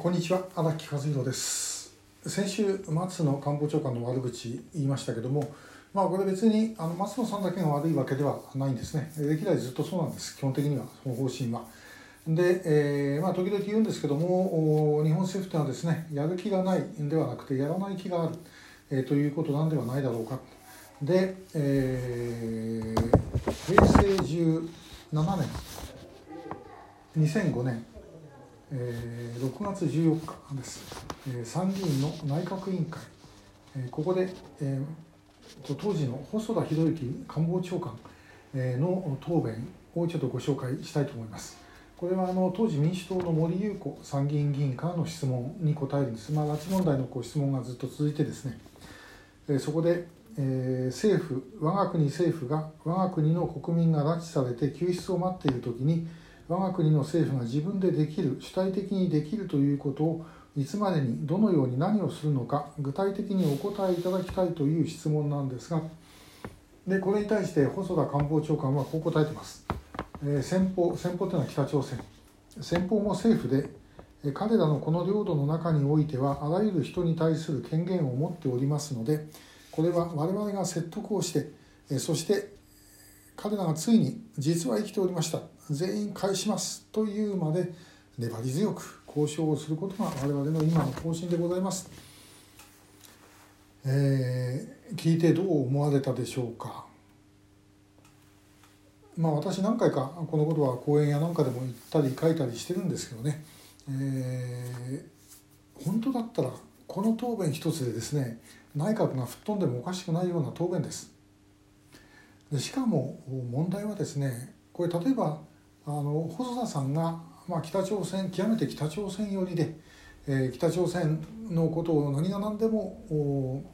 こんにちは荒木和弘です。先週松野官房長官の悪口言いましたけどもまあこれ別にあの松野さんだけが悪いわけではないんですね。歴代ずっとそうなんです。基本的にはその方針は。で、えー、まあ時々言うんですけども日本政府というのはですねやる気がないんではなくてやらない気がある、えー、ということなんではないだろうか。で、えー、平成17年2005年えー、6月14日です、えー、参議院の内閣委員会、えー、ここで、えー、当時の細田博之官房長官、えー、の答弁をちょっとご紹介したいと思います。これはあの当時民主党の森裕子参議院議員からの質問に答えるんです、まあ、拉致問題のこう質問がずっと続いてですね、えー、そこで、えー、政府我が国政府が我が国の国民が拉致されて救出を待っている時に我が国の政府が自分でできる主体的にできるということをいつまでにどのように何をするのか具体的にお答えいただきたいという質問なんですがでこれに対して細田官房長官はこう答えています、えー、先方先方というのは北朝鮮。先方も政府で彼らのこの領土の中においてはあらゆる人に対する権限を持っておりますのでこれは我々が説得をしてそして彼らがついに実は生きておりました。全員返しますというまで粘り強く交渉をすることが我々の今の方針でございます。えー、聞いてどう思われたでしょうか。まあ私何回かこのことは講演やなんかでも言ったり書いたりしてるんですけどね、えー、本当だったらこの答弁一つでですね内閣が吹っ飛んでもおかしくないような答弁です。でしかも問題はですねこれ例えばあの細田さんが、まあ、北朝鮮極めて北朝鮮寄りで、えー、北朝鮮のことを何が何でも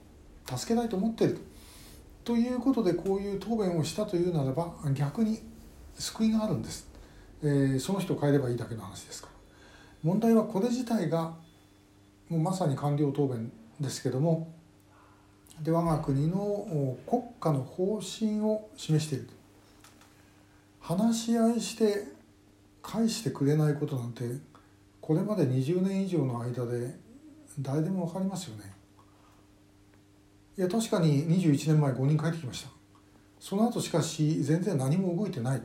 助けたいと思っていると。いうことでこういう答弁をしたというならば逆に救いがあるんです、えー、その人を変えればいいだけの話ですから。問題はこれ自体がもうまさに官僚答弁ですけどもで我が国の国家の方針を示している話し合いして返してくれないことなんてこれまで20年以上の間で誰でも分かりますよね。いや確かに21年前5人帰ってきました。その後しかし全然何も動いてない。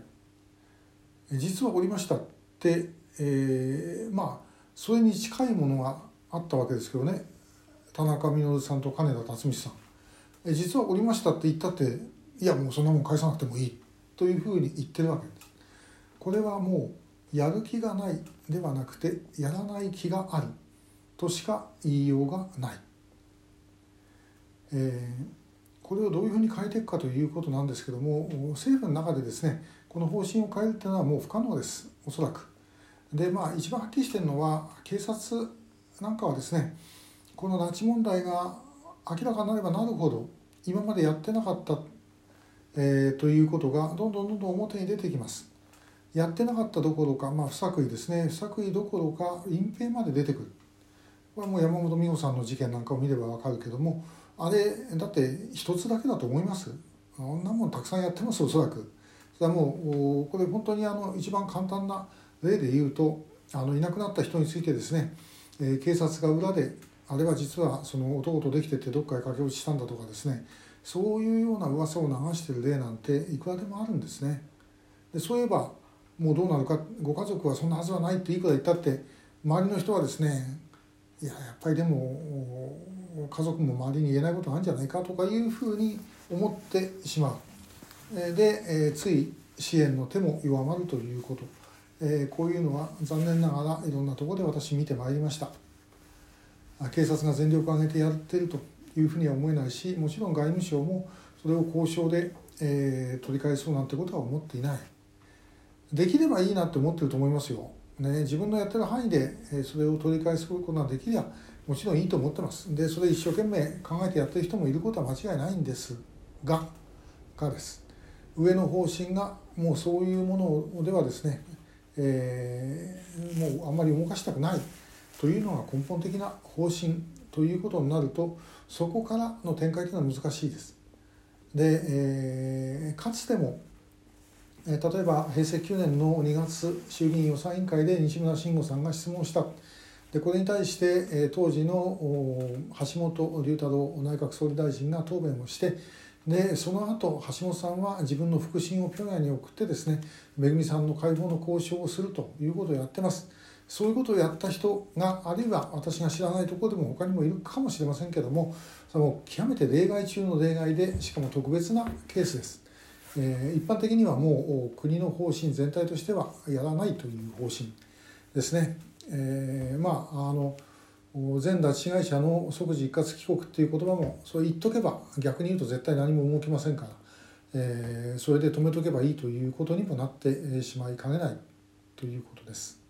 実はおりましたって、えー、まあそれに近いものがあったわけですけどね。田中稔さんと金田辰巳さん。実はおりましたって言ったっていやもうそんなもん返さなくてもいい。というふうに言ってるわけです。これはもうやる気がないではなくてやらない気があるとしか言いようがない、えー、これをどういうふうに変えていくかということなんですけども政府の中でですねこの方針を変えるというのはもう不可能です。おそらく。でまあ一番はっきりしてるのは警察なんかはですねこの拉致問題が明らかになればなるほど今までやってなかった、えー、ということがどんどんどんどん表に出てきます。やってなかったどころか、まあ、不作為ですね。不作為どころか隠蔽まで出てくる。これはもう山本美穂さんの事件なんかを見れば分かるけどもあれだって一つだけだと思います。あんなもんたくさんやってますおそらく。それはもうこれ本当にあの一番簡単な例で言うとあのいなくなった人についてですね、えー、警察が裏であれは実はその男とできててどっかへ駆け落ちしたんだとかですね。そういうような噂を流してる例なんていくらでもあるんですね。でそういえばもうどうなるかご家族はそんなはずはないっていくら言ったって周りの人はですねいややっぱりでも家族も周りに言えないことあるんじゃないかとかいうふうに思ってしまうで、えつい支援の手も弱まるということ、えこういうのは残念ながらいろんなところで私見てまいりました。警察が全力を挙げてやってるというふうには思えないしもちろん外務省もそれを交渉で、えー、取り返そうなんてことは思っていない。できればいいなって思ってると思いますよ、ね、自分のやってる範囲でえそれを取り返すことができりゃもちろんいいと思ってます。でそれ一生懸命考えてやってる人もいることは間違いないんですががです。上の方針がもうそういうものではですね、えー、もうあんまり動かしたくないというのが根本的な方針ということになるとそこからの展開というのは難しいです。で、えー、かつても、えー、例えば平成9年の2月衆議院予算委員会で西村慎吾さんが質問したでこれに対して、え当時の橋本龍太郎内閣総理大臣が答弁をしてでその後橋本さんは自分の腹心を平壌に送ってですねめぐみさんの解放の交渉をするということをやってますそういうことをやった人があるいは私が知らないところでも他にもいるかもしれませんけどもその極めて例外中の例外でしかも特別なケースです。えー、一般的にはもう国の方針全体としてはやらないという方針ですね。えー、まああの全拉致被害者の即時一括帰国っていう言葉もそう言っとけば逆に言うと絶対何も動きませんから、えー、それで止めとけばいいということにもなってしまいかねないということです。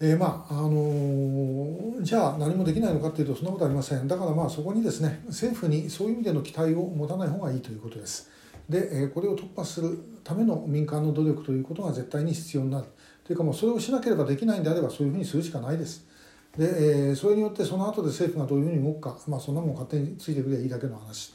えー、まああのー、じゃあ何もできないのかというとそんなことありません。だからまあそこにですね政府にそういう意味での期待を持たない方がいいということです。で、えー、これを突破するための民間の努力ということが絶対に必要になる。というかもうそれをしなければできないんであればそういうふうにするしかないです。で、えー、それによってその後で政府がどういうふうに動くか。まあそんなもん勝手についてくればいいだけの話、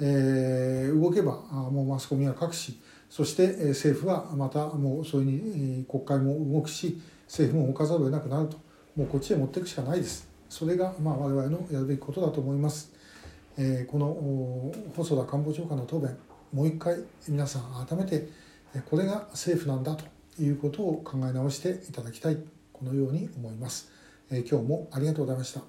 えー、動けばあもうマスコミは書くしそしてえ政府はまたもうそういうふうに国会も動くし政府も動かざるを得なくなるともうこっちへ持っていくしかないです。それがまあ我々のやるべきことだと思います、えー、この細田官房長官の答弁もう一回皆さん改めてこれが政府なんだということを考え直していただきたいこのように思います、えー、今日もありがとうございました。